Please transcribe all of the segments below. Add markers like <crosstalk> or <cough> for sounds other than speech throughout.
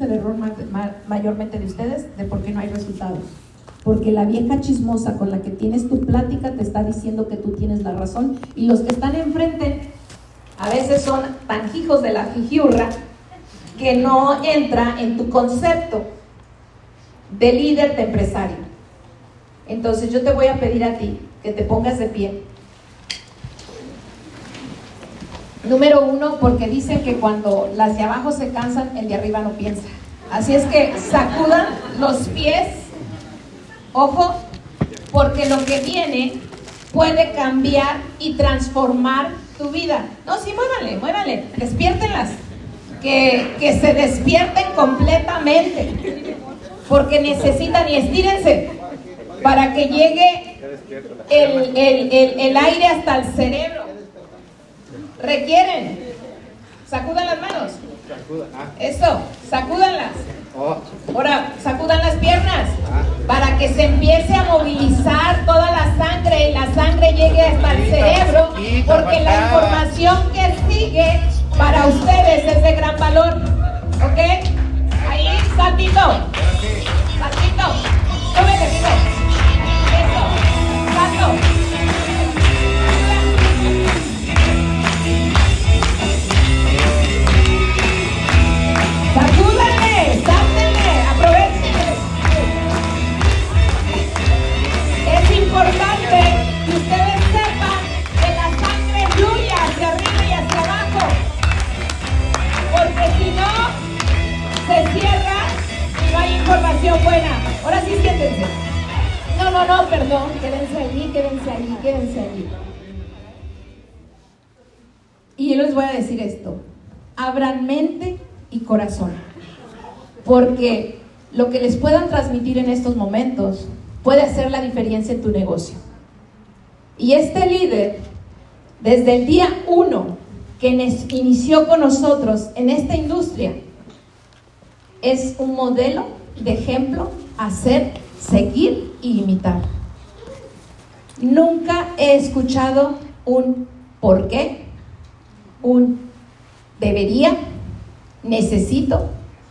el error mayormente de ustedes de por qué no hay resultados. Porque la vieja chismosa con la que tienes tu plática te está diciendo que tú tienes la razón y los que están enfrente a veces son tan hijos de la fijiurra que no entra en tu concepto de líder de empresario. Entonces yo te voy a pedir a ti que te pongas de pie. Número uno, porque dicen que cuando las de abajo se cansan, el de arriba no piensa. Así es que sacudan los pies, ojo, porque lo que viene puede cambiar y transformar tu vida. No, sí, muévanle, muévanle, despiértenlas. Que, que se despierten completamente. Porque necesitan y estírense para que llegue el, el aire hasta el cerebro requieren. Sacudan las manos. Eso, sacúdanlas. Oh. Ahora, sacudan las piernas ah. para que se empiece a movilizar toda la sangre y la sangre llegue hasta el cerebro, porque la información que sigue para ustedes es de gran valor. ¿Ok? Ahí, saltito. Saltito. Súbete, Eso. Salto. Quédense allí. Y yo les voy a decir esto. Abran mente y corazón. Porque lo que les puedan transmitir en estos momentos puede hacer la diferencia en tu negocio. Y este líder, desde el día uno que inició con nosotros en esta industria, es un modelo de ejemplo, hacer, seguir y imitar. Nunca he escuchado un por qué, un debería, necesito,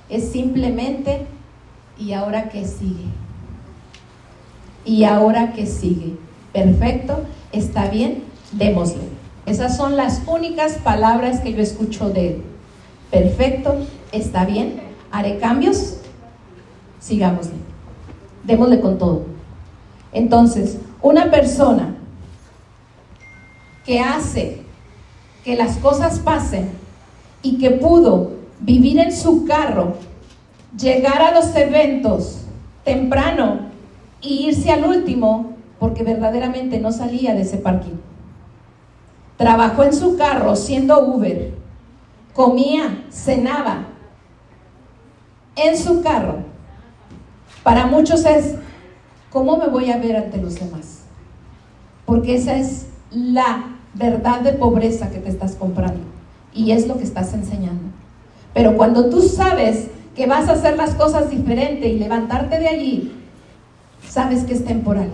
es simplemente y ahora que sigue. Y ahora que sigue. Perfecto, está bien, démosle. Esas son las únicas palabras que yo escucho de él. Perfecto, está bien, haré cambios, sigámosle. Démosle con todo. Entonces, una persona que hace que las cosas pasen y que pudo vivir en su carro, llegar a los eventos temprano e irse al último porque verdaderamente no salía de ese parking. Trabajó en su carro siendo Uber, comía, cenaba en su carro para muchos es, ¿cómo me voy a ver ante los demás? Porque esa es la verdad de pobreza que te estás comprando y es lo que estás enseñando. Pero cuando tú sabes que vas a hacer las cosas diferente y levantarte de allí, sabes que es temporal.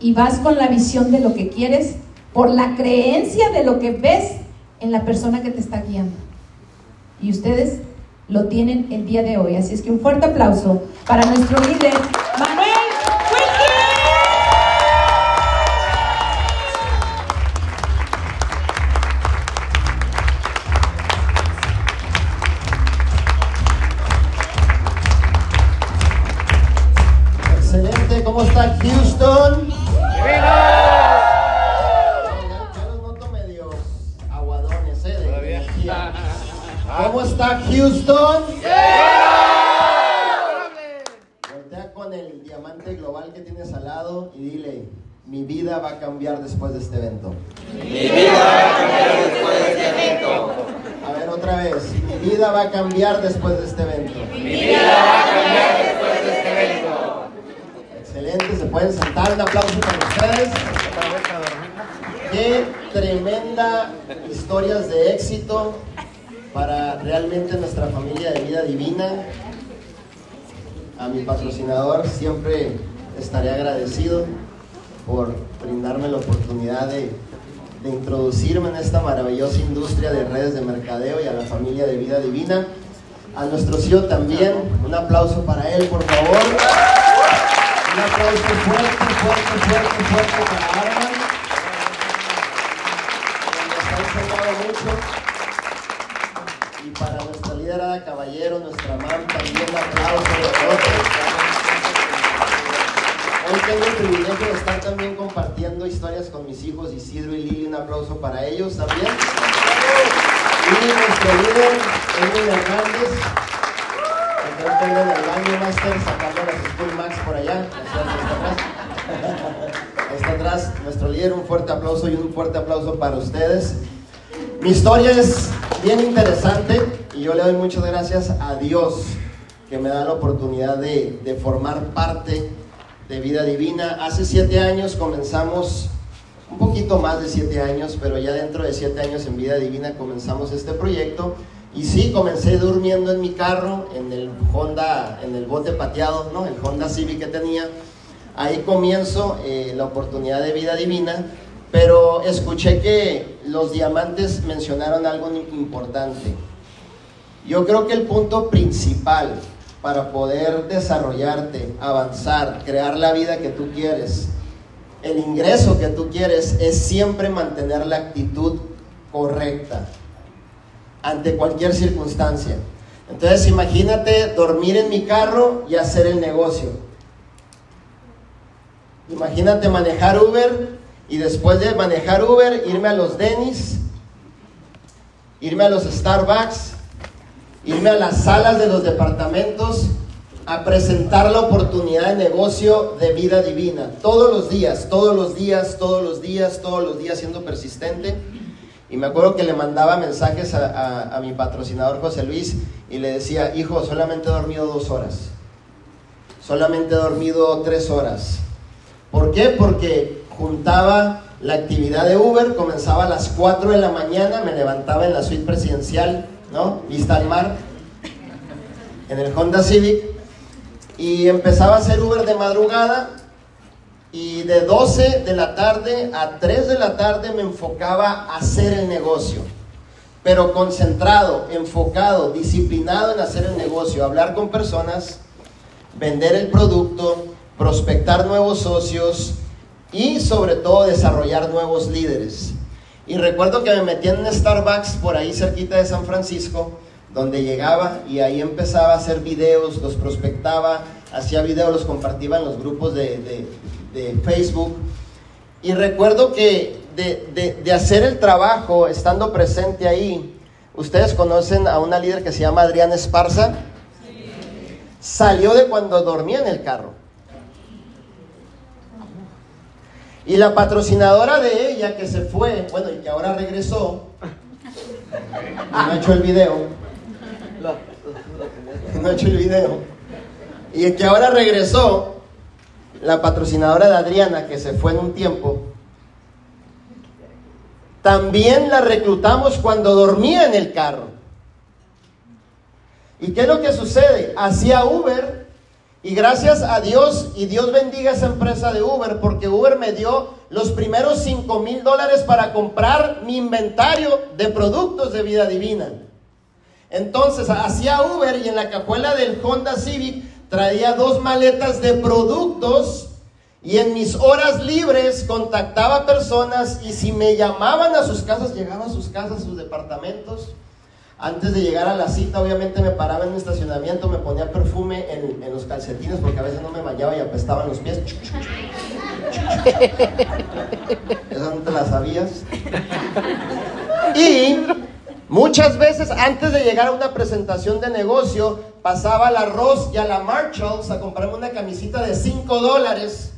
Y vas con la visión de lo que quieres por la creencia de lo que ves en la persona que te está guiando. Y ustedes lo tienen el día de hoy. Así es que un fuerte aplauso para nuestro líder, siempre estaré agradecido por brindarme la oportunidad de, introducirme en esta maravillosa industria de redes de mercadeo y a la familia de vida divina. a nuestro CEO también. Un aplauso para él, por favor. Un aplauso fuerte, fuerte, fuerte, fuerte para Arman. Nos ha mucho. Y para nuestra liderada caballero, nuestra mamá, también un aplauso nosotros. Hoy tengo el privilegio de estar también compartiendo historias con mis hijos Isidro y Lili. Un aplauso para ellos también. Y nuestro líder, Edwin Hernández, anda en el baño master sacando las School Max por allá. Está atrás. <laughs> Atrás nuestro líder. Un fuerte aplauso y un fuerte aplauso para ustedes. Mi historia es bien interesante y yo le doy muchas gracias a Dios que me da la oportunidad de, de formar parte de Vida Divina. Hace siete años comenzamos un poquito más de siete años, pero ya dentro de siete años en Vida Divina comenzamos este proyecto. Y sí, comencé durmiendo en mi carro, en el Honda, en el bote pateado, ¿no? El Honda Civic que tenía. Ahí comienzo eh, la oportunidad de Vida Divina, pero escuché que los diamantes mencionaron algo importante. Yo creo que el punto principal para poder desarrollarte, avanzar, crear la vida que tú quieres, el ingreso que tú quieres es siempre mantener la actitud correcta ante cualquier circunstancia. Entonces imagínate dormir en mi carro y hacer el negocio. Imagínate manejar Uber y después de manejar Uber irme a los Denis, irme a los Starbucks, irme a las salas de los departamentos a presentar la oportunidad de negocio de vida divina. Todos los días, todos los días, todos los días, todos los días siendo persistente. Y me acuerdo que le mandaba mensajes a, a, a mi patrocinador José Luis y le decía, hijo, solamente he dormido dos horas. Solamente he dormido tres horas. ¿Por qué? Porque juntaba la actividad de Uber, comenzaba a las 4 de la mañana, me levantaba en la suite presidencial, ¿no? Vista al mar, en el Honda Civic, y empezaba a hacer Uber de madrugada y de 12 de la tarde a 3 de la tarde me enfocaba a hacer el negocio. Pero concentrado, enfocado, disciplinado en hacer el negocio, hablar con personas, vender el producto, prospectar nuevos socios y sobre todo desarrollar nuevos líderes. Y recuerdo que me metí en un Starbucks por ahí cerquita de San Francisco donde llegaba y ahí empezaba a hacer videos, los prospectaba, hacía videos, los compartía en los grupos de, de, de Facebook. Y recuerdo que de, de, hacer el trabajo, estando presente ahí, ustedes conocen a una líder que se llama Adriana Esparza. Salió de cuando dormía en el carro. Y la patrocinadora de ella que se fue, bueno, y que ahora regresó, no ha hecho el video, no ha hecho el video, y que ahora regresó, la patrocinadora de Adriana, que se fue en un tiempo, también la reclutamos cuando dormía en el carro. ¿Y qué es lo que sucede? Hacía Uber y gracias a Dios, y Dios bendiga esa empresa de Uber, porque Uber me dio los primeros 5 mil dólares para comprar mi inventario de productos de vida divina. Entonces hacía Uber y en la cajuela del Honda Civic traía dos maletas de productos y en mis horas libres contactaba personas y si me llamaban a sus casas, llegaba a sus casas, a sus departamentos. Antes de llegar a la cita, obviamente me paraba en un estacionamiento, me ponía perfume en, en los calcetines porque a veces no me bañaba y apestaban los pies. <laughs> Esa no te la sabías. Y muchas veces antes de llegar a una presentación de negocio, pasaba al arroz y a la Marshalls a comprarme una camisita de 5 dólares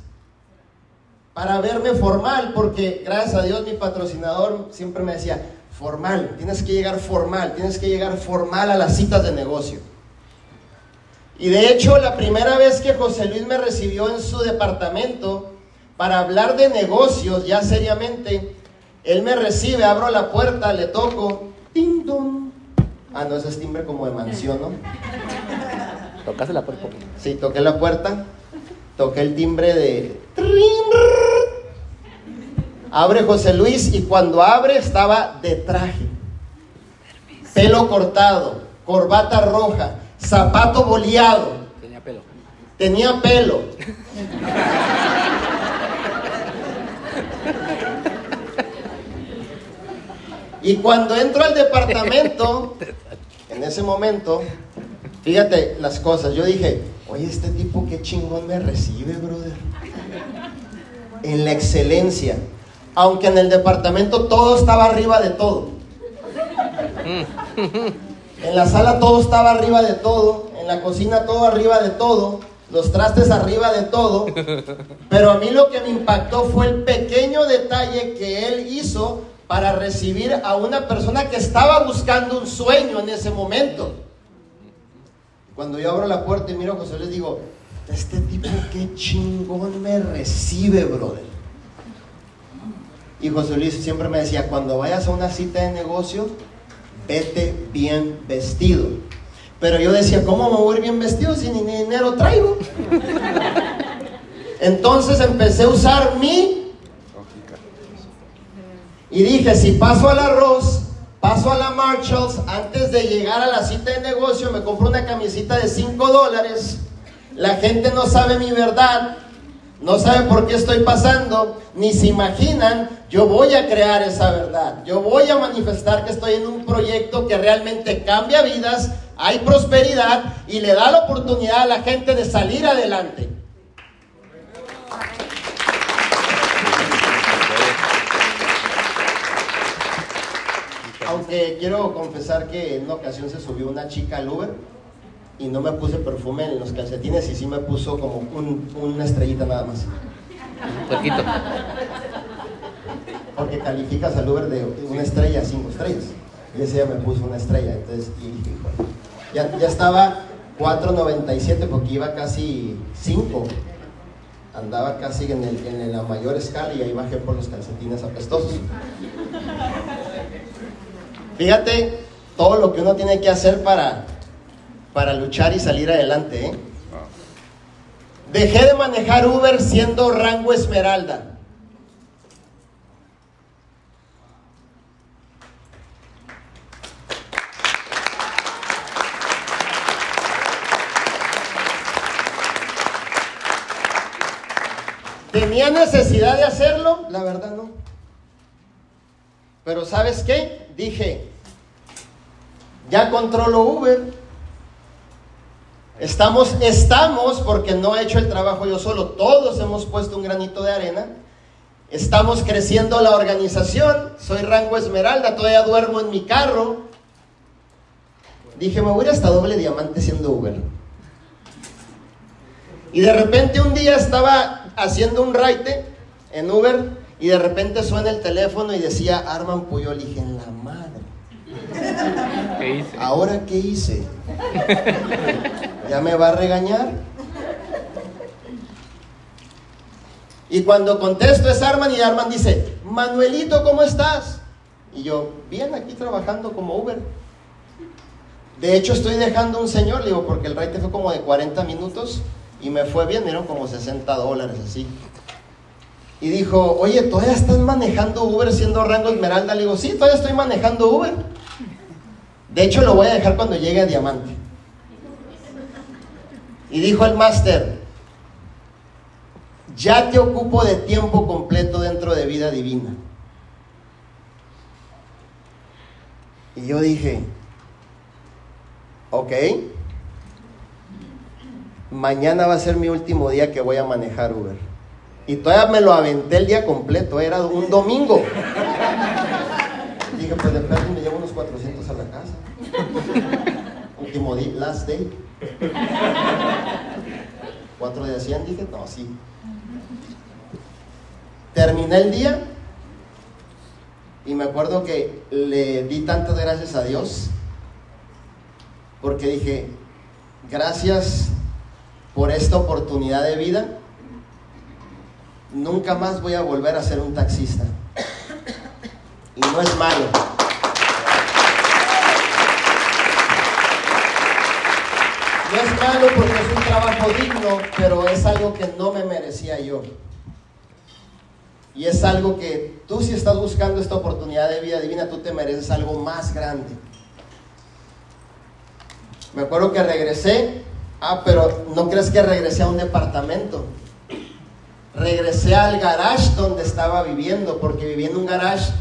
para verme formal, porque gracias a Dios mi patrocinador siempre me decía, formal, tienes que llegar formal, tienes que llegar formal a las citas de negocio. Y de hecho, la primera vez que José Luis me recibió en su departamento para hablar de negocios ya seriamente, él me recibe, abro la puerta, le toco, ting Ah, no, ese es timbre como de mansión, ¿no? ¿Tocaste la puerta? Sí, toqué la puerta, toqué el timbre de... Abre José Luis y cuando abre estaba de traje, pelo cortado, corbata roja, zapato boleado, Tenía pelo. tenía pelo. Y cuando entro al departamento, en ese momento, fíjate las cosas, yo dije, oye, este tipo qué chingón me recibe, brother. En la excelencia. Aunque en el departamento todo estaba arriba de todo. En la sala todo estaba arriba de todo, en la cocina todo arriba de todo, los trastes arriba de todo. Pero a mí lo que me impactó fue el pequeño detalle que él hizo para recibir a una persona que estaba buscando un sueño en ese momento. Cuando yo abro la puerta y miro a José les digo, este tipo qué chingón me recibe, brother. Y José Luis siempre me decía, cuando vayas a una cita de negocio, vete bien vestido. Pero yo decía, ¿cómo me voy bien vestido si ni dinero traigo? Entonces empecé a usar mi... Y dije, si paso al arroz, paso a la Marshalls, antes de llegar a la cita de negocio, me compro una camisita de 5 dólares. La gente no sabe mi verdad, no sabe por qué estoy pasando, ni se imaginan, yo voy a crear esa verdad. Yo voy a manifestar que estoy en un proyecto que realmente cambia vidas, hay prosperidad y le da la oportunidad a la gente de salir adelante. Aunque quiero confesar que en una ocasión se subió una chica al Uber y no me puse perfume en los calcetines y sí me puso como un- una estrellita nada más. Puerquito. Porque calificas al Uber de una estrella a cinco estrellas. Y ese día me puso una estrella. Entonces, y dije, ya, ya estaba 4.97 porque iba casi 5. Andaba casi en, el- en la mayor escala y ahí bajé por los calcetines apestosos. Fíjate todo lo que uno tiene que hacer para, para luchar y salir adelante. ¿eh? Dejé de manejar Uber siendo rango esmeralda. ¿Tenía necesidad de hacerlo? La verdad no. Pero ¿sabes qué? Dije, ya controlo Uber. Estamos, estamos, porque no he hecho el trabajo yo solo, todos hemos puesto un granito de arena. Estamos creciendo la organización. Soy rango esmeralda, todavía duermo en mi carro. Dije, me voy a ir hasta doble diamante siendo Uber. Y de repente un día estaba haciendo un raite en Uber y de repente suena el teléfono y decía Arman Puyol. Y dije, en la madre, ¿Qué hice? ¿ahora qué hice? ¿Ya me va a regañar? Y cuando contesto es Arman y Arman dice, Manuelito, ¿cómo estás? Y yo, bien, aquí trabajando como Uber. De hecho, estoy dejando un señor, le digo, porque el raite fue como de 40 minutos y me fue bien, dieron como 60 dólares así. Y dijo, oye, ¿todavía estás manejando Uber siendo rango esmeralda? Le digo, sí, todavía estoy manejando Uber. De hecho, lo voy a dejar cuando llegue a diamante. Y dijo el máster, ya te ocupo de tiempo completo dentro de vida divina. Y yo dije, ok, mañana va a ser mi último día que voy a manejar Uber. Y todavía me lo aventé el día completo, era un domingo. Dije, pues de plano me llevo unos 400 a la casa. Último día, last day. Cuatro de 100, dije, no, sí. Terminé el día y me acuerdo que le di tantas gracias a Dios porque dije, gracias por esta oportunidad de vida. Nunca más voy a volver a ser un taxista. Y no es malo. No es malo porque es un trabajo digno, pero es algo que no me merecía yo. Y es algo que tú si estás buscando esta oportunidad de vida divina, tú te mereces algo más grande. Me acuerdo que regresé, ah, pero no crees que regresé a un departamento. Regresé al garage donde estaba viviendo, porque viví en un garage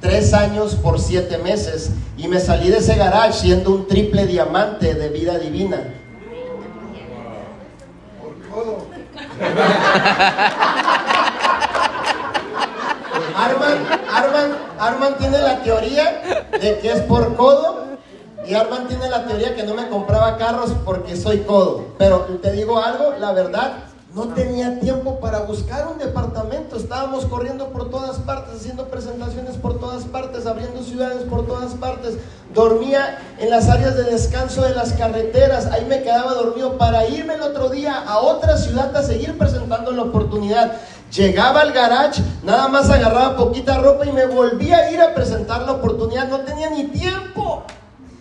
tres años por siete meses y me salí de ese garage siendo un triple diamante de vida divina. Arman, Arman, Arman tiene la teoría de que es por codo y Arman tiene la teoría que no me compraba carros porque soy codo. Pero te digo algo, la verdad, no tenía tiempo para buscar un departamento. Estábamos corriendo por todas partes, haciendo presentaciones por todas partes, abriendo ciudades por todas partes. Dormía en las áreas de descanso de las carreteras. Ahí me quedaba dormido para irme el otro día a otra ciudad a seguir presentando la oportunidad. Llegaba al garage, nada más agarraba poquita ropa y me volvía a ir a presentar la oportunidad. No tenía ni tiempo.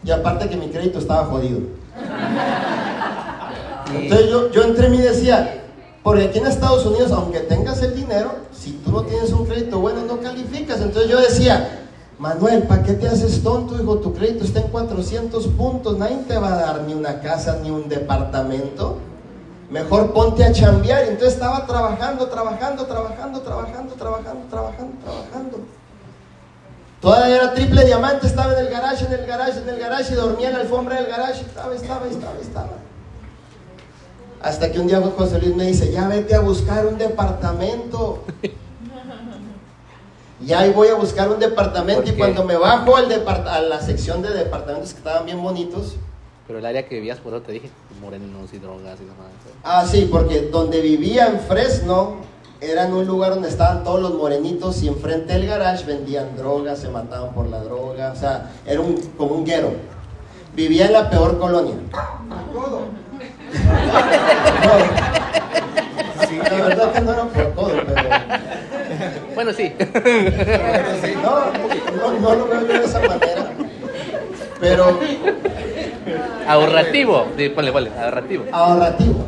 Y aparte que mi crédito estaba jodido. <laughs> Entonces yo, yo entré y decía, porque aquí en Estados Unidos, aunque tengas el dinero, si tú no tienes un crédito bueno, no calificas. Entonces yo decía, Manuel, ¿para qué te haces tonto, hijo? Tu crédito está en 400 puntos, nadie te va a dar ni una casa ni un departamento. Mejor ponte a chambear. Entonces estaba trabajando, trabajando, trabajando, trabajando, trabajando, trabajando, trabajando. Todavía era triple diamante, estaba en el garage, en el garage, en el garage, y dormía en la alfombra del garage, estaba, estaba, estaba, estaba. Hasta que un día José Luis me dice, ya vete a buscar un departamento. Y ahí voy a buscar un departamento y cuando me bajo al a la sección de departamentos que estaban bien bonitos. Pero el área que vivías, por eso te dije, morenos y drogas y demás. Ah, sí, porque donde vivía en Fresno era en un lugar donde estaban todos los morenitos y enfrente del garage vendían drogas, se mataban por la droga, o sea, era un, como un guero. Vivía en la peor colonia. Sí, la verdad que no era por todo, pero. Bueno, sí. No, no, lo veo yo de esa manera. Pero. Ahorrativo. Ponle, ponle, ahorrativo. Ahorrativo.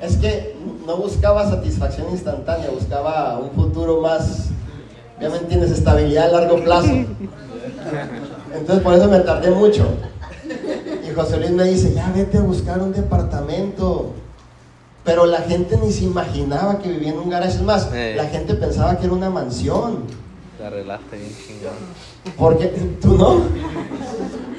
Es que no buscaba satisfacción instantánea, buscaba un futuro más, ya me entiendes, estabilidad a largo plazo. Entonces por eso me tardé mucho. Y José Luis me dice, ya vete a buscar un departamento. Pero la gente ni se imaginaba que vivía en un garaje. Es más, la gente pensaba que era una mansión. Te arreglaste bien chingón. Porque, ¿tú no?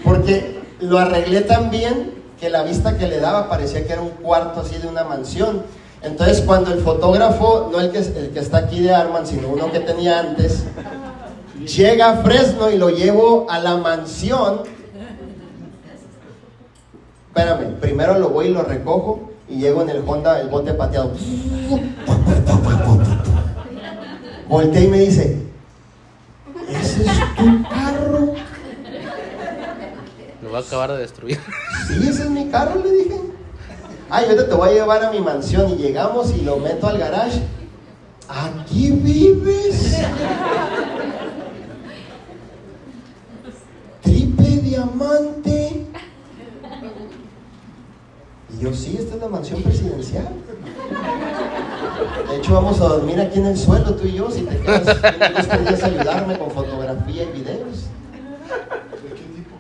Porque lo arreglé tan bien que la vista que le daba parecía que era un cuarto así de una mansión. Entonces cuando el fotógrafo, no el que, el que está aquí de Arman, sino uno que tenía antes, Llega a Fresno y lo llevo a la mansión. Espérame, primero lo voy y lo recojo y llego en el Honda, el bote pateado. Voltea y me dice, ¿ese es tu carro? Lo va a acabar de destruir. Sí, ese es mi carro, le dije. Ay, vete, te voy a llevar a mi mansión y llegamos y lo meto al garage. ¿Aquí vives? Diamante. Y yo, sí, esta es la mansión presidencial. De hecho, vamos a dormir aquí en el suelo, tú y yo, si te quedas, podrías ayudarme con fotografía y videos. ¿De qué tipo?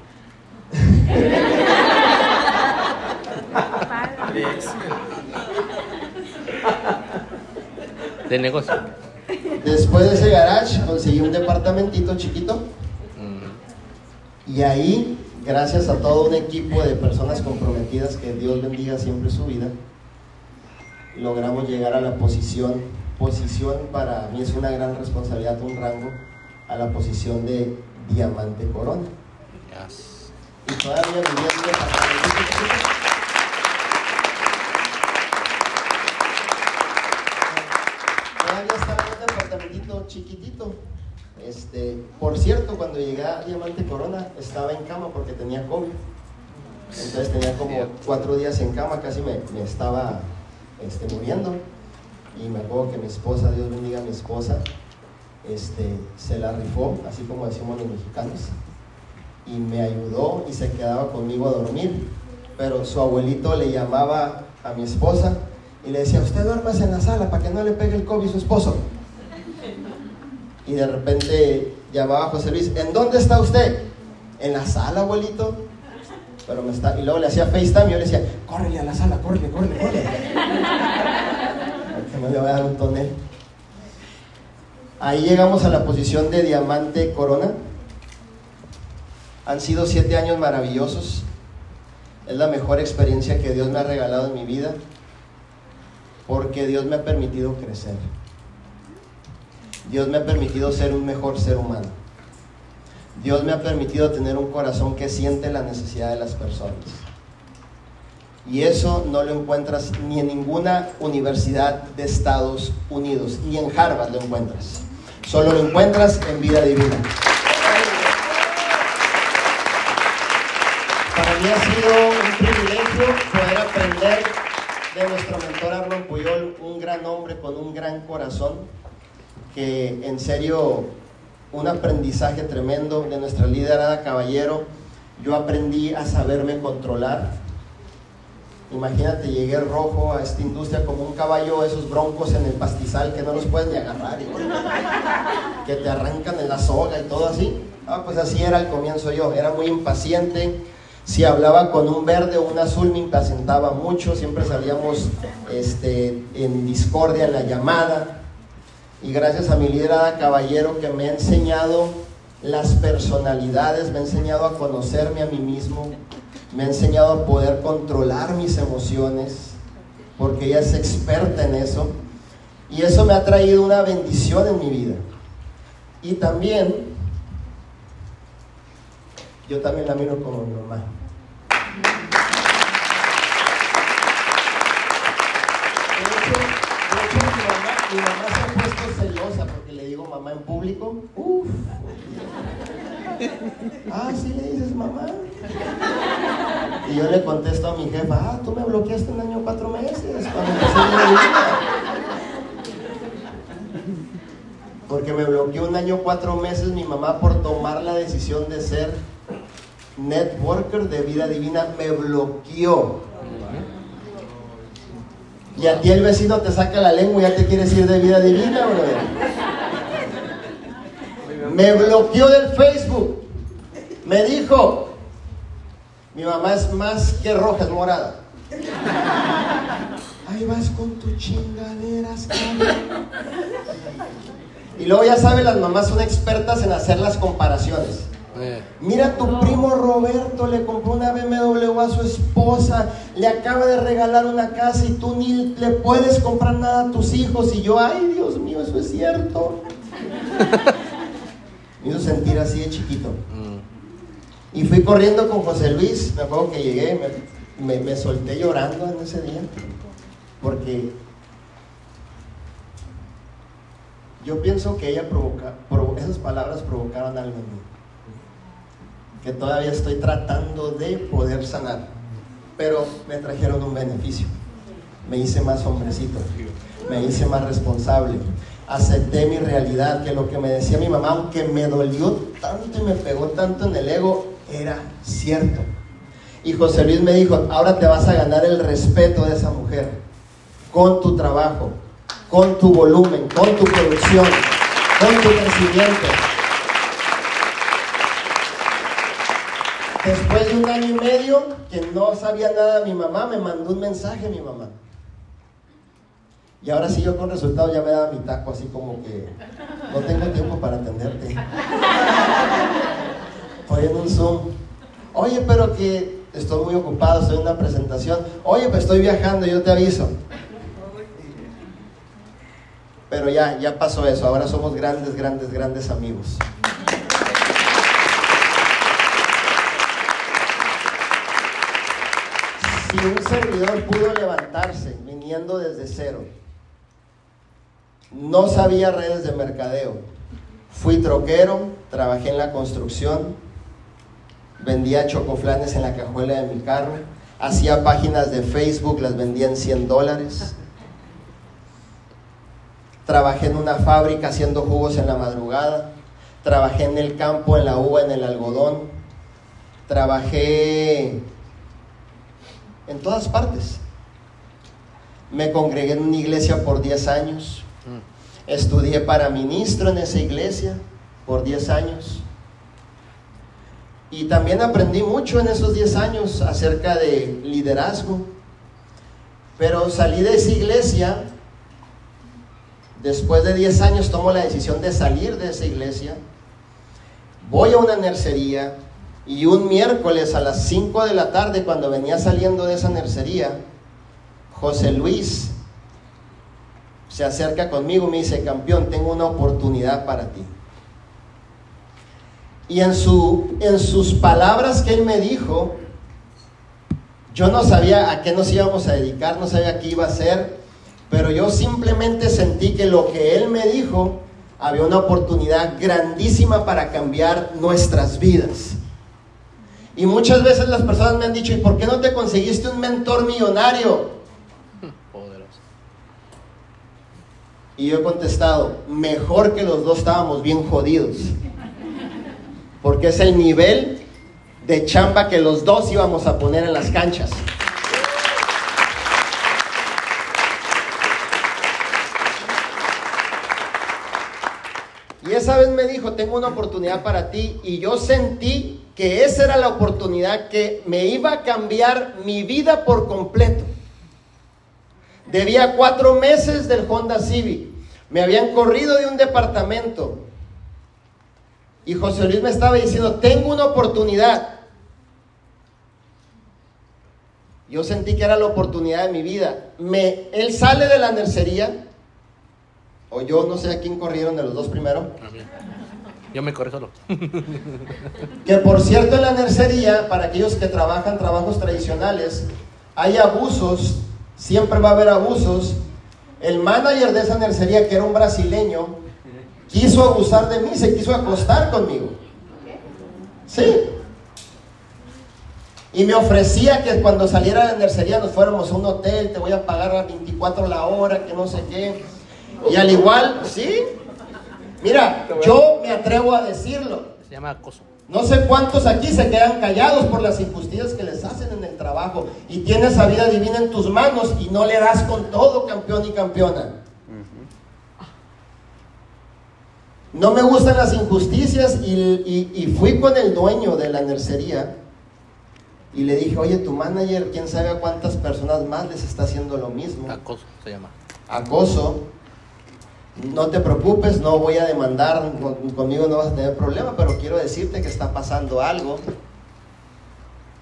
De negocio. Después de ese garage conseguí un departamentito chiquito y ahí, gracias a todo un equipo de personas comprometidas, que Dios bendiga siempre su vida, logramos llegar a la posición, posición para mí es una gran responsabilidad, un rango, a la posición de diamante corona. Y todavía un departamentito Todavía en un departamentito chiquitito este, por cierto, cuando llegué a Diamante Corona estaba en cama porque tenía COVID. Entonces tenía como cuatro días en cama, casi me, estaba este, muriendo. Y me acuerdo que mi esposa, Dios bendiga a mi esposa, este, se la rifó, así como decimos los mexicanos, y me ayudó y se quedaba conmigo a dormir. Pero su abuelito le llamaba a mi esposa y le decía, usted duermas en la sala para que no le pegue el COVID a su esposo. Y de repente llamaba a José Luis, ¿en dónde está usted? En la sala, abuelito. Pero me está, y luego le hacía FaceTime y yo le decía, córrele a la sala, córrele, córrele, córrele. que le voy a dar un tonel. Ahí llegamos a la posición de diamante corona. Han sido siete años maravillosos. Es la mejor experiencia que Dios me ha regalado en mi vida porque Dios me ha permitido crecer. Dios me ha permitido ser un mejor ser humano. Dios me ha permitido tener un corazón que siente la necesidad de las personas. Y eso no lo encuentras ni en ninguna universidad de Estados Unidos, ni en Harvard lo encuentras. Solo lo encuentras en vida divina. Para mí ha sido un privilegio poder aprender de nuestro mentor Arnold Puyol, un gran hombre con un gran corazón, que en serio, un aprendizaje tremendo de nuestra liderada Caballero. Yo aprendí a saberme controlar. Imagínate, llegué rojo a esta industria como un caballo, esos broncos en el pastizal que no los puedes ni agarrar, y que te arrancan en la soga y todo así. Ah, pues así era al comienzo yo, era muy impaciente, si hablaba con un verde o un azul me impacientaba mucho, siempre salíamos este, en discordia en la llamada. Y gracias a mi líder Caballero que me ha enseñado las personalidades, me ha enseñado a conocerme a mí mismo, me ha enseñado a poder controlar mis emociones, porque ella es experta en eso. Y eso me ha traído una bendición en mi vida. Y también yo también la miro como mi mamá. En público. Uf. Ah, sí le dices mamá. Y yo le contesto a mi jefa, ah, tú me bloqueaste un año cuatro meses cuando empecé mi vida. Porque me bloqueó un año cuatro meses mi mamá por tomar la decisión de ser networker de vida divina me bloqueó. Y a ti el vecino te saca la lengua y ya te quieres ir de vida divina, Me bloqueó del Facebook. Me dijo, mi mamá es más que roja, es morada. Ahí vas con tu chingaderas, Y luego ya sabes, las mamás son expertas en hacer las comparaciones. Eh. Mira, tu primo Roberto le compró una BMW a su esposa, le acaba de regalar una casa y tú ni le puedes comprar nada a tus hijos. Y yo, ay, Dios mío, eso es cierto. <laughs> Me hizo sentir así de chiquito. Mm. Y fui corriendo con José Luis, me acuerdo que llegué, me, me, solté llorando en ese día, porque yo pienso que ella provoca, esas palabras provocaron algo en mí que todavía estoy tratando de poder sanar. Pero me trajeron un beneficio. Me hice más hombrecito, me hice más responsable. Acepté mi realidad, que lo que me decía mi mamá, aunque me dolió tanto y me pegó tanto en el ego, era cierto. Y José Luis me dijo, ahora te vas a ganar el respeto de esa mujer, con tu trabajo, con tu volumen, con tu producción, con tu crecimiento. Después de un año y medio que no sabía nada mi mamá, me mandó un mensaje mi mamá. Y ahora sí yo con resultado ya me daba mi taco así como que no tengo tiempo para atenderte. <laughs> Estoy en un Zoom. Oye, pero que estoy muy ocupado, estoy en una presentación. Oye, pues estoy viajando, yo te aviso. Pero ya, ya pasó eso. Ahora somos grandes, grandes, grandes amigos. si un servidor pudo levantarse viniendo desde cero, no sabía redes de mercadeo, fui troquero, trabajé en la construcción, vendía chocoflanes en la cajuela de mi carro, hacía páginas de Facebook, las vendía en 100 dólares. Trabajé en una fábrica haciendo jugos en la madrugada. Trabajé en el campo, en la uva, en el algodón. Trabajé en todas partes. Me congregué en una iglesia por 10 años. Estudié para ministro en esa iglesia. por 10 años. Y también aprendí mucho en esos 10 años acerca de liderazgo. Pero salí de esa iglesia, después de 10 años tomo la decisión de salir de esa iglesia. Voy a una nercería y un miércoles a las 5 de la tarde, cuando venía saliendo de esa nercería, José Luis se acerca conmigo y me dice, campeón, tengo una oportunidad para ti. Y en, su, en sus palabras que él me dijo, yo no sabía a qué nos íbamos a dedicar, no sabía qué iba a hacer, pero yo simplemente sentí que lo que él me dijo había una oportunidad grandísima para cambiar nuestras vidas. Y muchas veces las personas me han dicho, ¿y por qué no te conseguiste un mentor millonario? Y yo he contestado, mejor que los dos estábamos bien jodidos. Porque es el nivel de chamba que los dos íbamos a poner en las canchas. Y esa vez me dijo, tengo una oportunidad para ti. Y yo sentí que esa era la oportunidad que me iba a cambiar mi vida por completo. Debía cuatro meses del Honda Civic. Me habían corrido de un departamento. Y José Luis me estaba diciendo, tengo una oportunidad. Yo sentí que era la oportunidad de mi vida. Me, él sale de la nercería, o yo no sé a quién corrieron de los dos primero. Yo me corrí solo. <laughs> Que por cierto en la nercería, para aquellos que trabajan trabajos tradicionales, hay abusos, siempre va a haber abusos. El manager de esa nercería, que era un brasileño, quiso abusar de mí, se quiso acostar conmigo. Sí. Y me ofrecía que cuando saliera de la nercería nos fuéramos a un hotel, te voy a pagar a 24 la hora, que no sé qué. Y al igual, sí. Mira, yo me atrevo a decirlo. Se llama acoso. No sé cuántos aquí se quedan callados por las injusticias que les hacen en el trabajo y tienes esa vida divina en tus manos y no le das con todo, campeón y campeona. No me gustan las injusticias y, y- y fui con el dueño de la nercería y le dije, oye, tu manager, quién sabe a cuántas personas más les está haciendo lo mismo Acoso se llama. acoso. No te preocupes, no voy a demandar, con- conmigo no vas a tener problema, pero quiero decirte que está pasando algo.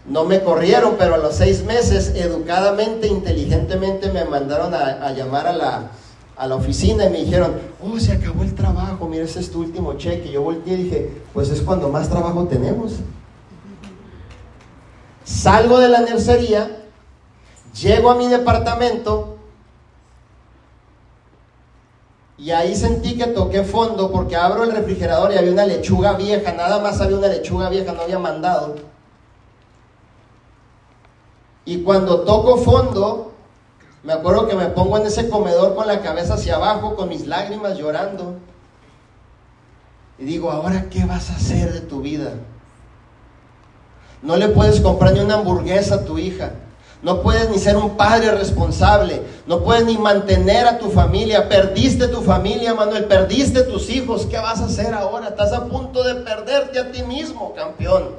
No me corrieron, pero a los seis meses, educadamente, inteligentemente, me mandaron a, a llamar a la, a la oficina y me dijeron, oh, se acabó el trabajo, mira, ese es tu último cheque. Yo volteé y dije, pues es cuando más trabajo tenemos. Salgo de la nercería, llego a mi departamento, y ahí sentí que toqué fondo porque abro el refrigerador y había una lechuga vieja, nada más había una lechuga vieja, no había mandado. Y cuando toco fondo, me acuerdo que me pongo en ese comedor con la cabeza hacia abajo, con mis lágrimas llorando. Y digo, ahora qué vas a hacer de tu vida? No le puedes comprar ni una hamburguesa a tu hija. No puedes ni ser un padre responsable. No puedes ni mantener a tu familia. Perdiste tu familia, Manuel. Perdiste tus hijos. ¿Qué vas a hacer ahora? Estás a punto de perderte a ti mismo, campeón.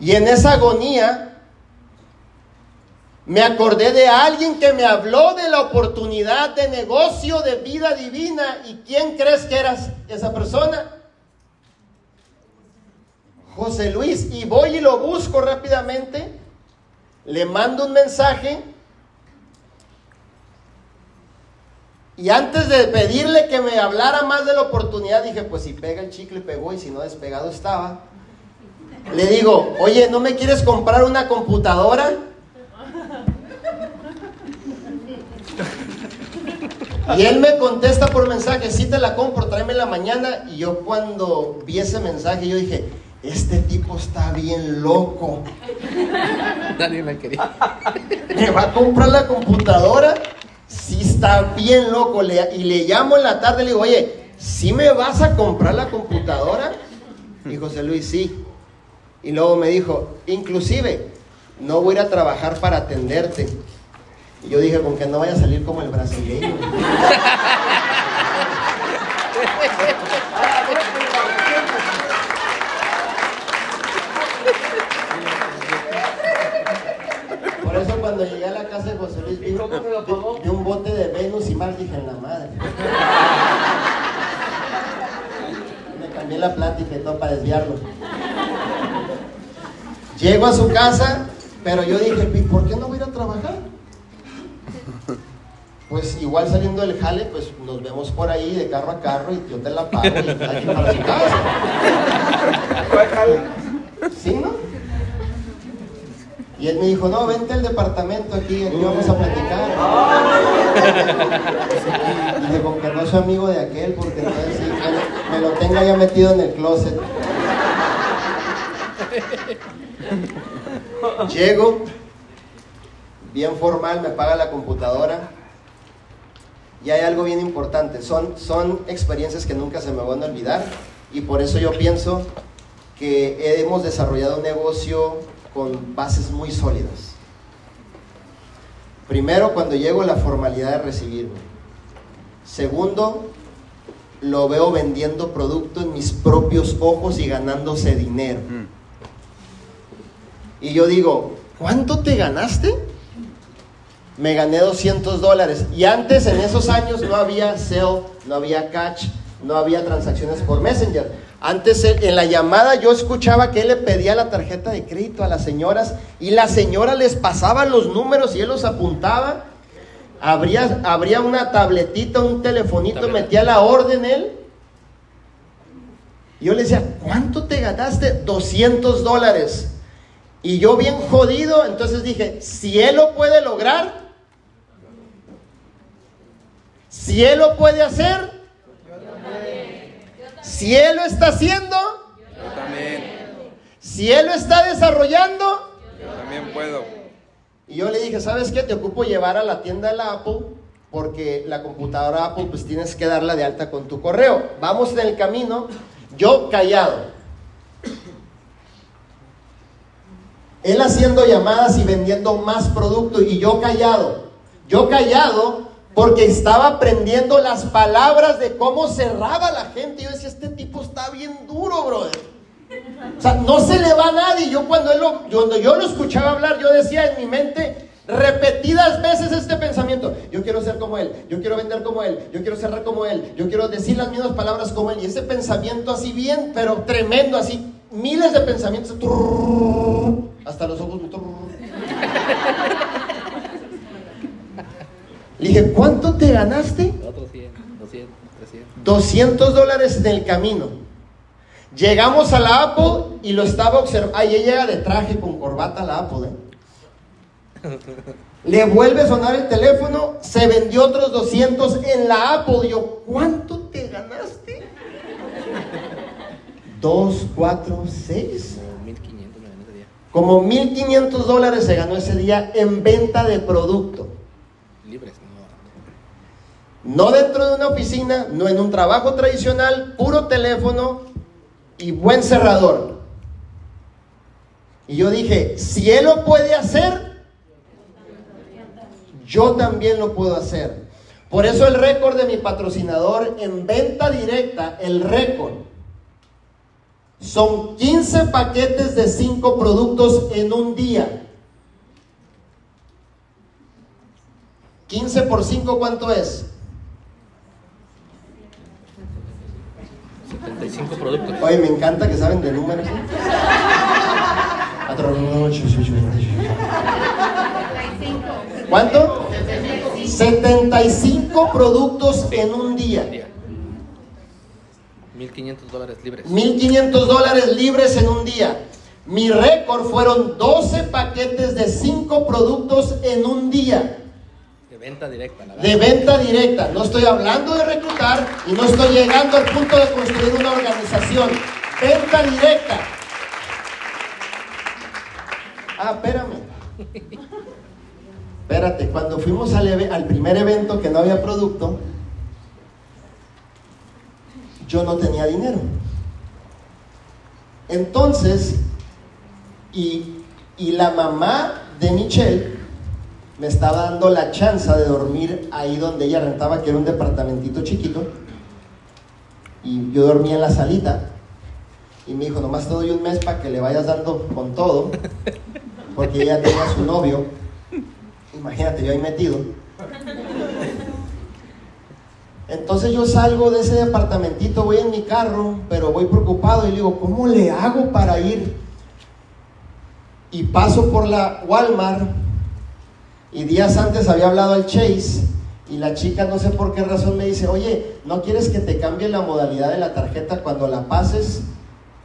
Y en esa agonía me acordé de alguien que me habló de la oportunidad de negocio de vida divina. ¿Y quién crees que era esa persona? José Luis, y voy y lo busco rápidamente, le mando un mensaje, y antes de pedirle que me hablara más de la oportunidad, dije, pues si pega el chicle pegó y si no despegado estaba. Le digo, oye, ¿no me quieres comprar una computadora? Y él me contesta por mensaje, sí te la compro, tráemela mañana. Y yo cuando vi ese mensaje, yo dije, este tipo está bien loco. Nadie la quería. ¿Me va a comprar la computadora? Sí está bien loco. Le- y le llamo en la tarde y le digo, oye, ¿sí me vas a comprar la computadora? Y José Luis, sí. Y luego me dijo, inclusive, no voy a ir a trabajar para atenderte. Y yo dije, con que no vaya a salir como el brasileño. <laughs> otro me lo pagó. De un bote de Venus y más dije en la madre. me cambié la plática y todo para desviarlo. Llego a su casa, pero yo dije, ¿por qué no voy a ir a trabajar? Pues igual saliendo del jale, pues nos vemos por ahí de carro a carro y yo te la pago y te la para su casa. ¿Sí, no? Y él me dijo, no, vente al departamento aquí, aquí vamos a platicar. <laughs> Y dije, con que no soy amigo de aquel, porque entonces sí, me, me lo tenga ya metido en el closet. Llego, bien formal, me paga la computadora. Y hay algo bien importante, son, son experiencias que nunca se me van a olvidar y por eso yo pienso que hemos desarrollado un negocio con bases muy sólidas. Primero, cuando llego, la formalidad de recibirme. Segundo, lo veo vendiendo producto en mis propios ojos y ganándose dinero. Y yo digo, ¿cuánto te ganaste? Me gané 200 dólares. Y antes, en esos años, no había Sell, no había Catch, no había transacciones por Messenger. Antes en la llamada yo escuchaba que él le pedía la tarjeta de crédito a las señoras y la señora les pasaba los números y él los apuntaba. Abría, abría una tabletita, un telefonito, metía la orden él. Y yo le decía, ¿cuánto te ganaste? 200 dólares. Y yo bien jodido, entonces dije, si él lo puede lograr, si él lo puede hacer, si Él lo está haciendo, Yo también. si Él lo está desarrollando, Yo también puedo. y yo le dije, ¿sabes qué? Te ocupo llevar a la tienda de la Apple porque la computadora Apple pues tienes que darla de alta con tu correo. Vamos en el camino, yo callado. Él haciendo llamadas y vendiendo más producto y yo callado. Yo callado porque estaba aprendiendo las palabras de cómo cerraba la gente. Yo decía, este tipo está bien duro, brother. O sea, no se le va a nadie. Yo cuando, él lo- cuando yo lo escuchaba hablar, yo decía en mi mente repetidas veces este pensamiento. Yo quiero ser como él, yo quiero vender como él, yo quiero cerrar como él, yo quiero decir las mismas palabras como él. Y ese pensamiento así bien, pero tremendo, así miles de pensamientos. hasta los ojos. Le dije, ¿cuánto te ganaste? Otros 100, 200, 300. 200 dólares en el camino. Llegamos a la Apple y lo estaba observando. Ahí llega de traje con corbata a la Apple. ¿eh? <laughs> Le vuelve a sonar el teléfono, se vendió otros 200 en la Apple. Yo, ¿cuánto te ganaste? 2, 4, 6. Como 1500 me gané ese día. Como 1500 dólares se ganó ese día en venta de producto. No dentro de una oficina, no en un trabajo tradicional, puro teléfono y buen cerrador. Y yo dije, si él lo puede hacer, yo también lo puedo hacer. Por eso el récord de mi patrocinador en venta directa, el récord, son 15 paquetes de 5 productos en un día. 15 por 5, ¿cuánto es? 75 productos. Oye, me encanta que saben de números. ¿eh? ¿Cuánto? 75 productos en un día. Día. 1500 dólares libres. 1500 dólares libres en un día. Mi récord fueron 12 paquetes de 5 productos en un día. De venta directa, la De venta directa. No estoy hablando de reclutar y no estoy llegando al punto de construir una organización. Venta directa. Ah, espérame. Espérate, cuando fuimos al, al primer evento que no había producto, yo no tenía dinero. Entonces, y, y la mamá de Michelle me estaba dando la chance de dormir ahí donde ella rentaba, que era un departamentito chiquito. Y yo dormía en la salita. Y me dijo, nomás te doy un mes para que le vayas dando con todo. Porque ella tenía su novio. Imagínate, yo ahí metido. Entonces yo salgo de ese departamentito, voy en mi carro, pero voy preocupado y digo, ¿cómo le hago para ir? Y paso por la Walmart y días antes había hablado al Chase y la chica no sé por qué razón me dice, oye, ¿no quieres que te cambie la modalidad de la tarjeta cuando la pases?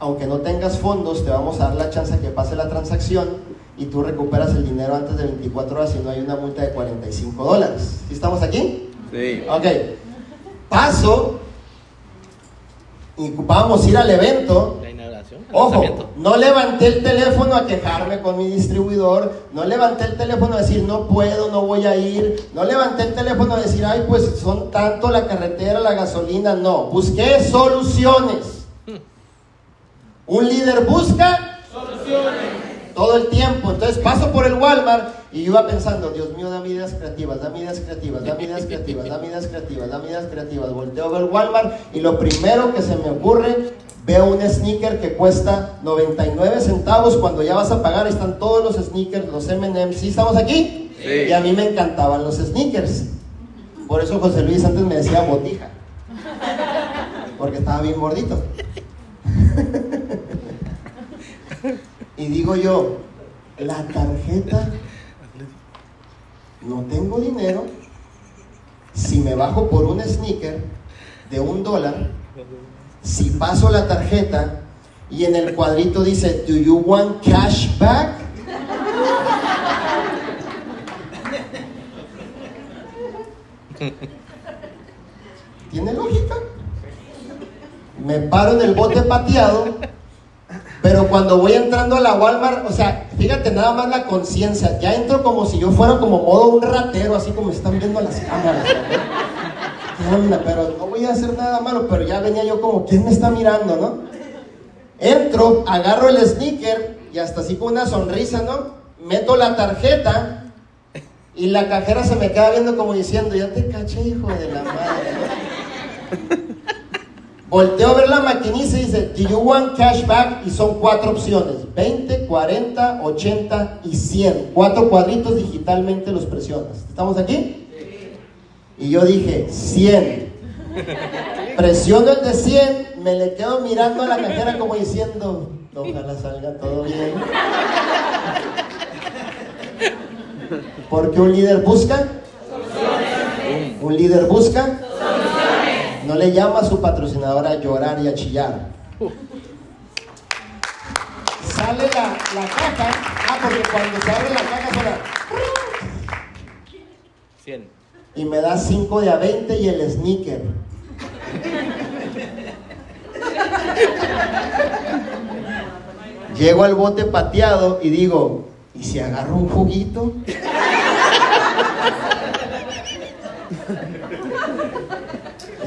Aunque no tengas fondos, te vamos a dar la chance que pase la transacción y tú recuperas el dinero antes de 24 horas y no hay una multa de 45 dólares. ¿Sí estamos aquí? Sí. Ok. Paso y ocupábamos ir al evento. Ojo, no levanté el teléfono a quejarme con mi distribuidor, no levanté el teléfono a decir no puedo, no voy a ir, no levanté el teléfono a decir, ay, pues son tanto la carretera, la gasolina, no, busqué soluciones. Un líder busca todo el tiempo. Entonces paso por el Walmart y yo iba pensando, Dios mío, dame ideas creativas, dame ideas creativas, dame ideas creativas, dame ideas creativas, dame ideas creativas. Volteo a ver Walmart y lo primero que se me ocurre, veo un sneaker que cuesta 99 centavos cuando ya vas a pagar, están todos los sneakers, los M&M's, ¿sí estamos aquí? Sí. Y a mí me encantaban los sneakers. Por eso José Luis antes me decía botija. Porque estaba bien gordito. <laughs> Y digo yo, la tarjeta, no tengo dinero. Si me bajo por un sneaker de un dólar, si paso la tarjeta y en el cuadrito dice, ¿Do you want cash back? ¿Tiene lógica? Me paro en el bote pateado, pero cuando voy entrando a la Walmart, o sea, fíjate nada más la conciencia, ya entro como si yo fuera como modo un ratero, así como están viendo las cámaras. Pero no voy a hacer nada malo, pero ya venía yo como, ¿quién me está mirando, no? Entro, agarro el sneaker y hasta así con una sonrisa, ¿no? Meto la tarjeta y la cajera se me queda viendo como diciendo, ya te caché, hijo de la madre. Volteo a ver la maquinita y dice, do you want cashback? Y son cuatro opciones, 20, 40, 80 y 100. Cuatro cuadritos digitalmente los presionas. ¿Estamos aquí? Y yo dije, 100. Presiono el de 100, me le quedo mirando a la cajera como diciendo, ojalá salga todo bien. Porque un líder busca. Un líder busca. No le llama a su patrocinador a llorar y a chillar. Sale la, la caja. Ah, porque cuando se abre la caja suena. 100. Y me da 5 de a 20 y el sneaker. Llego al bote pateado y digo, ¿y si agarro un juguito?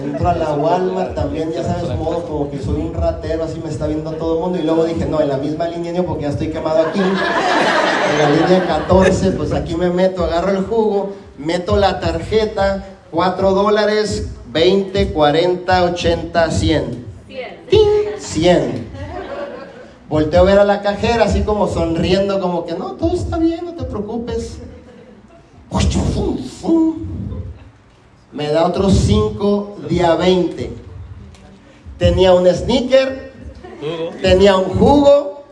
Entro a la Walmart también, ya sabes, modo como que soy un ratero, así me está viendo todo el mundo. Y luego dije, no, en la misma línea no, porque ya estoy quemado aquí. En la línea 14, pues aquí me meto, agarro el jugo, meto la tarjeta, 4 dólares, 20, 40, 80, 100. 100. Volteo a ver a la cajera así como sonriendo, como que no, todo está bien, no te preocupes. Me da otros 5 día 20. Tenía un sneaker, tenía un jugo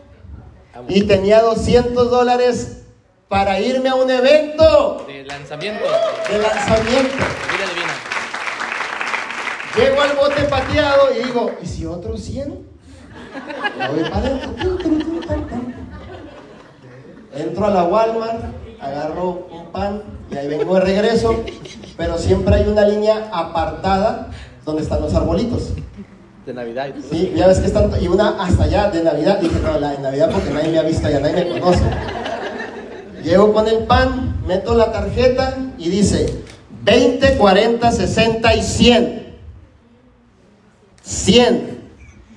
y tenía 200 dólares para irme a un evento De lanzamiento. de lanzamiento. Llego al bote pateado y digo, ¿y si otros 100? Ya voy para adentro. Entro a la Walmart, agarro un pan y ahí vengo de regreso, pero siempre hay una línea apartada donde están los arbolitos. De Navidad y todo. Sí, ya ves que están, y una hasta allá de Navidad. Dije, no, la de Navidad porque nadie me ha visto ya, nadie me conoce. Llego con el pan, meto la tarjeta y dice 20, 40, 60 y 100. 100.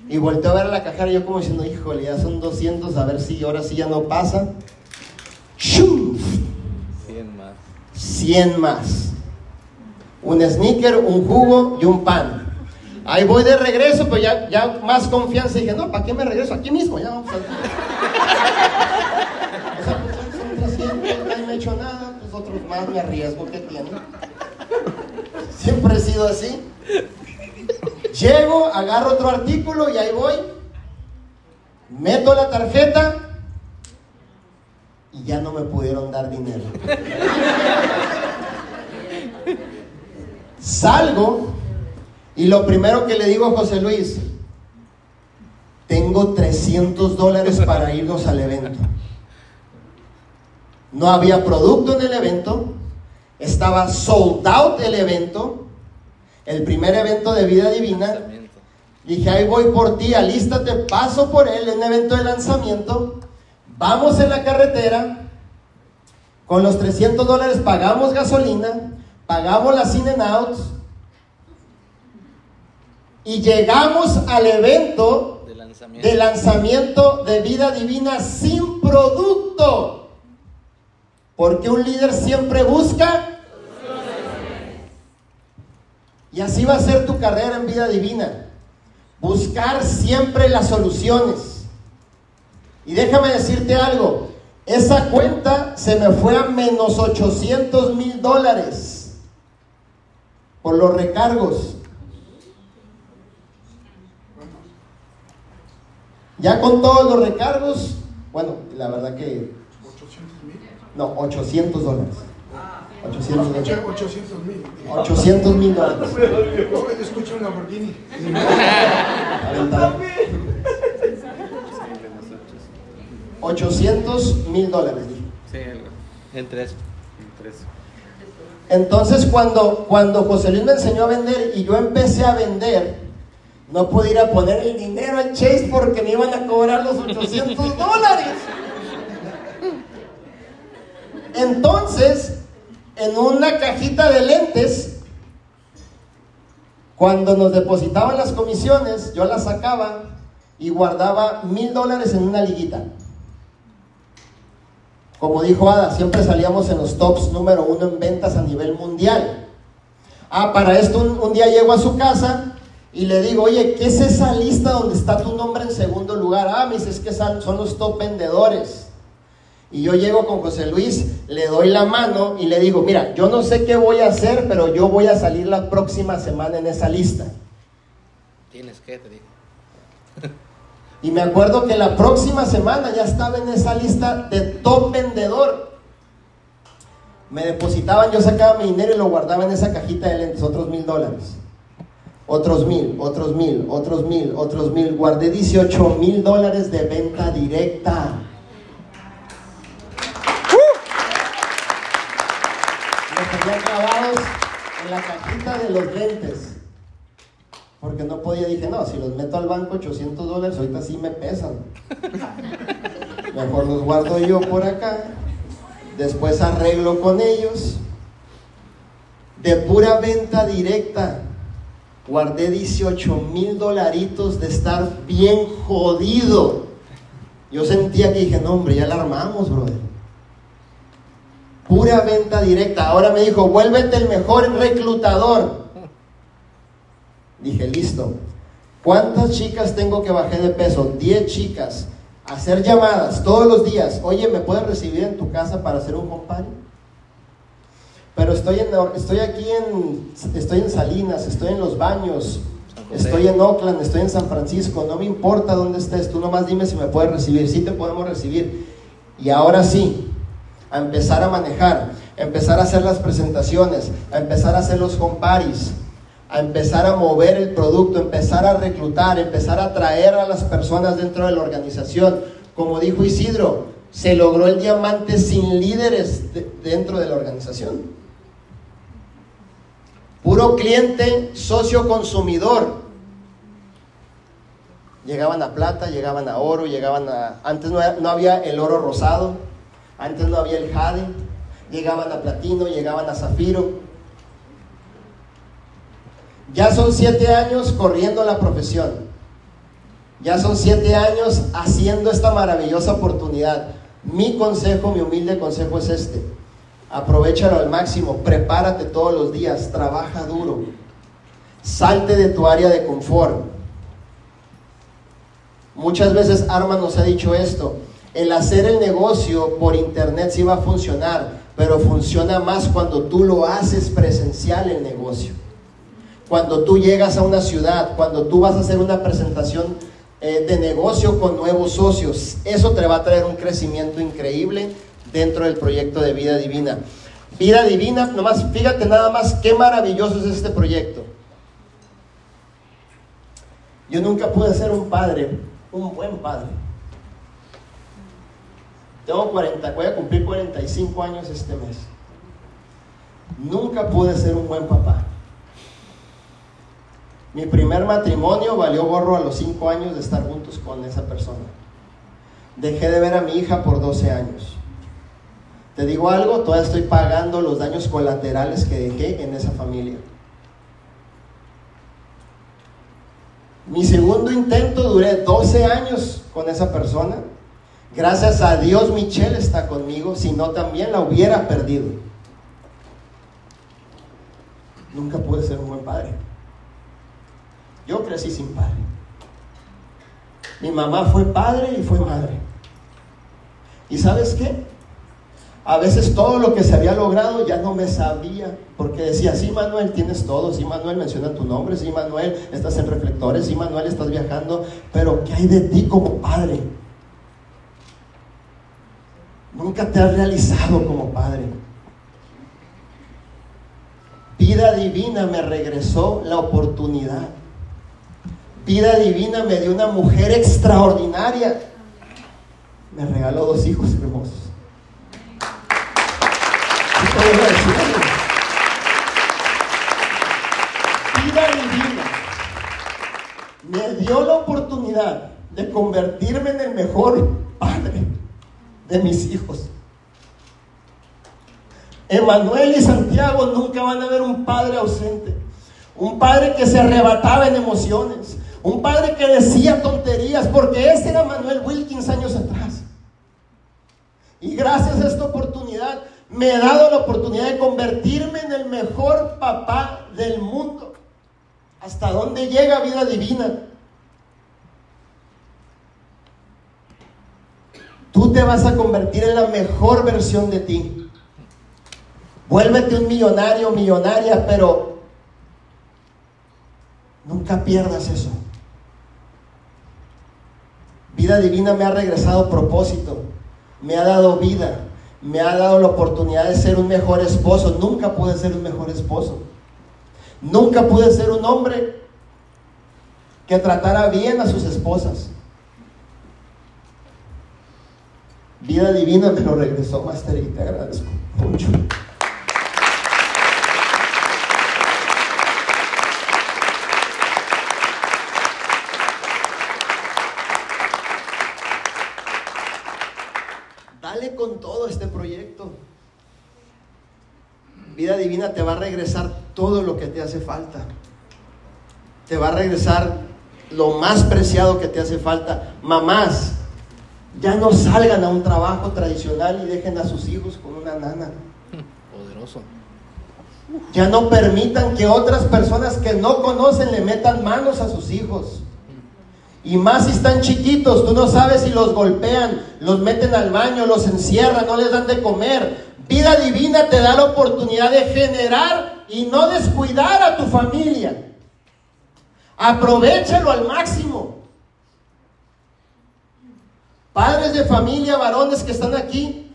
Y volteo a ver a la cajera y yo como diciendo, híjole, ya son 200, a ver si ahora sí ya no pasa. ¡Shum! 100 más. 100 más. Un sneaker, un jugo y un pan. Ahí voy de regreso, pero ya, ya más confianza. Dije, no, ¿para qué me regreso? Aquí mismo, ya vamos a... O pues, son 300, nadie me ha hecho nada, pues otros más me arriesgo que tienen. Siempre he sido así. Llego, agarro otro artículo y ahí voy. Meto la tarjeta y ya no me pudieron dar dinero. Salgo y lo primero que le digo a José Luis, tengo 300 dólares para irnos al evento. No había producto en el evento, estaba sold out el evento, el primer evento de vida divina. Dije, ahí voy por ti, alístate, paso por él en un evento de lanzamiento. Vamos en la carretera. Con los 300 dólares pagamos gasolina, pagamos las in and outs. Y llegamos al evento De lanzamiento. de lanzamiento de vida divina sin producto. Porque un líder siempre busca. Y así va a ser tu carrera en vida divina. Buscar siempre las soluciones. Y déjame decirte algo. Esa cuenta se me fue a menos 800 mil dólares por los recargos. Ya con todos los recargos, bueno, la verdad que 800 mil. no, 800 dólares. 800 dólares. 800 mil. 800 mil dólares. Escucho un Lamborghini. <laughs> Aventado. 800 mil dólares. Sí. Entre eso. Entre eso. Entonces cuando, cuando José Luis me enseñó a vender y yo empecé a vender, no pude ir a poner el dinero al Chase porque me iban a cobrar los 800 <laughs> dólares. Entonces, en una cajita de lentes, cuando nos depositaban las comisiones, yo las sacaba y guardaba mil dólares en una liguita. Como dijo Ada, siempre salíamos en los tops número uno en ventas a nivel mundial. Ah, para esto un, un día llego a su casa y le digo, oye, ¿qué es esa lista donde está tu nombre en segundo lugar? Ah, me dice, es que son son los top vendedores. Y yo llego con José Luis, le doy la mano y le digo, mira, yo no sé qué voy a hacer, pero yo voy a salir la próxima semana en esa lista. Tienes que, te digo. <laughs> Y me acuerdo que la próxima semana ya estaba en esa lista de top vendedor. Me depositaban, yo sacaba mi dinero y lo guardaba en esa cajita de lentes, otros mil dólares. Otros mil, otros mil, otros mil, otros mil. Guardé 18 mil dólares de venta directa. Me tenía clavados en la cajita de los lentes. Porque no podía, dije, no, si los meto al banco 800 dólares, ahorita sí me pesan. <laughs> Mejor los guardo yo por acá. Después arreglo con ellos. De pura venta directa, guardé 18 mil dolaritos de estar bien jodido. Yo sentía que dije, no, hombre, ya la armamos, brother. Pura venta directa. Ahora me dijo, vuélvete el mejor reclutador. Dije, listo. ¿Cuántas chicas tengo que bajar de peso? 10 chicas. Hacer llamadas todos los días. Oye, ¿me puedes recibir en tu casa para hacer un compadre? Pero estoy, en, estoy aquí en, estoy en Salinas, estoy en Los Baños, estoy en Oakland, estoy en San Francisco. No me importa dónde estés, tú nomás dime si me puedes recibir. Sí te podemos recibir. Y ahora sí, a empezar a manejar, a empezar a hacer las presentaciones, a empezar a hacer los comparis, a empezar a mover el producto, empezar a reclutar, empezar a atraer a las personas dentro de la organización. Como dijo Isidro, se logró el diamante sin líderes de- dentro de la organización. Puro cliente, socio consumidor. Llegaban a plata, llegaban a oro, llegaban a... Antes no, no había el oro rosado, antes no había el jade, llegaban a platino, llegaban a zafiro. Ya son siete años corriendo la profesión. Ya son siete años haciendo esta maravillosa oportunidad. Mi consejo, mi humilde consejo es este. Aprovechalo al máximo, prepárate todos los días, trabaja duro. Salte de tu área de confort. Muchas veces Arma nos ha dicho esto. El hacer el negocio por internet sí va a funcionar, pero funciona más cuando tú lo haces presencial el negocio. Cuando tú llegas a una ciudad, cuando tú vas a hacer una presentación eh, de negocio con nuevos socios. Eso te va a traer un crecimiento increíble dentro del proyecto de vida divina. Vida divina, nomás fíjate nada más qué maravilloso es este proyecto. Yo nunca pude ser un padre, un buen padre. Tengo 40, voy a cumplir 45 años este mes. Nunca pude ser un buen papá. Mi primer matrimonio valió gorro a los 5 años de estar juntos con esa persona. Dejé de ver a mi hija por 12 años. Te digo algo, todavía estoy pagando los daños colaterales que dejé en esa familia. Mi segundo intento duré 12 años con esa persona. Gracias a Dios Michelle está conmigo, si no también la hubiera perdido. Nunca pude ser un buen padre. Yo crecí sin padre. Mi mamá fue padre y fue madre. ¿Y sabes qué? A veces todo lo que se había logrado ya no me sabía, porque decía, sí Manuel, tienes todo, sí Manuel, menciona tu nombre, sí Manuel, estás en reflectores, sí Manuel, estás viajando, pero ¿qué hay de ti como padre? Nunca te has realizado como padre. Vida divina me regresó la oportunidad vida divina me dio una mujer extraordinaria. Me regaló dos hijos hermosos. Vida divina me dio la oportunidad de convertirme en el mejor padre de mis hijos. Emanuel y Santiago nunca van a ver un padre ausente. Un padre que se arrebataba en emociones. Un padre que decía tonterías, porque ese era Manuel Wilkins años atrás. Y gracias a esta oportunidad me he dado la oportunidad de convertirme en el mejor papá del mundo. ¿Hasta dónde llega vida divina? Tú te vas a convertir en la mejor versión de ti. Vuélvete un millonario, millonaria, pero nunca pierdas eso. Vida divina me ha regresado propósito, me ha dado vida, me ha dado la oportunidad de ser un mejor esposo. Nunca pude ser un mejor esposo. Nunca pude ser un hombre que tratara bien a sus esposas. Vida divina me lo regresó, Master, y te agradezco mucho. Con todo este proyecto. Vida divina te va a regresar todo lo que te hace falta. Te va a regresar lo más preciado que te hace falta. Mamás, ya no salgan a un trabajo tradicional y dejen a sus hijos con una nana. Poderoso. Ya no permitan que otras personas que no conocen le metan manos a sus hijos. Y más si están chiquitos, tú no sabes si los golpean, los meten al baño, los encierran, no les dan de comer. Vida divina te da la oportunidad de generar y no descuidar a tu familia. Aprovechalo al máximo. Padres de familia, varones que están aquí,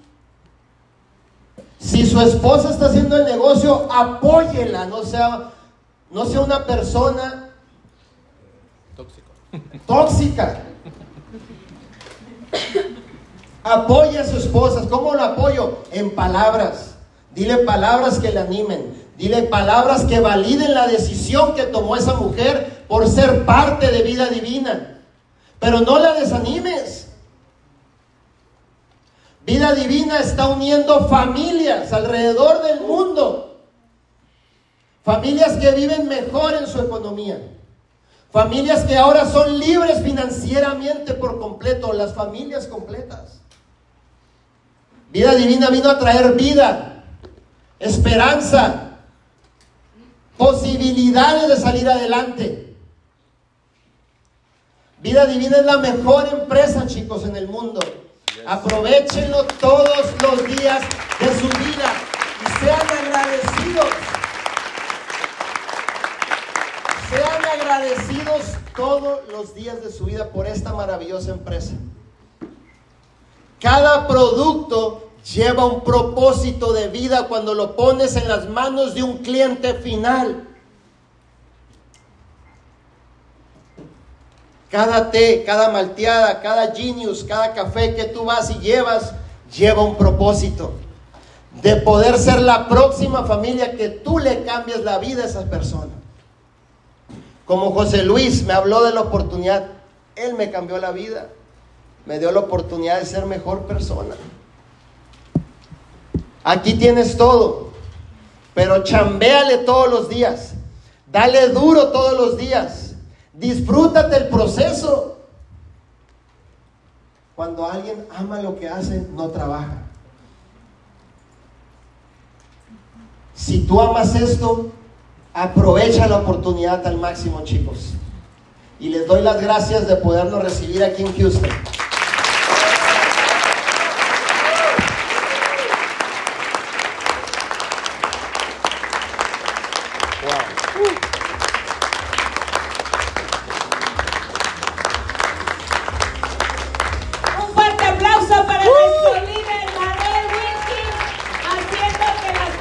si su esposa está haciendo el negocio, apóyela, no sea, no sea una persona tóxica. Apoya a su esposa. ¿Cómo lo apoyo? En palabras. Dile palabras que le animen. Dile palabras que validen la decisión que tomó esa mujer por ser parte de vida divina. Pero no la desanimes. Vida divina está uniendo familias alrededor del mundo. Familias que viven mejor en su economía. Familias que ahora son libres financieramente por completo, las familias completas. Vida divina vino a traer vida, esperanza, posibilidades de salir adelante. Vida divina es la mejor empresa, chicos, en el mundo. Aprovechenlo todos los días de su vida y sean agradecidos. Agradecidos todos los días de su vida por esta maravillosa empresa. Cada producto lleva un propósito de vida cuando lo pones en las manos de un cliente final. Cada té, cada malteada, cada genius, cada café que tú vas y llevas, lleva un propósito de poder ser la próxima familia que tú le cambies la vida a esa persona. Como José Luis me habló de la oportunidad, él me cambió la vida, me dio la oportunidad de ser mejor persona. Aquí tienes todo, pero chambéale todos los días, dale duro todos los días. Disfrútate el proceso. Cuando alguien ama lo que hace, no trabaja. Si tú amas esto, aprovecha la oportunidad al máximo, chicos. Y les doy las gracias de podernos recibir aquí en Houston.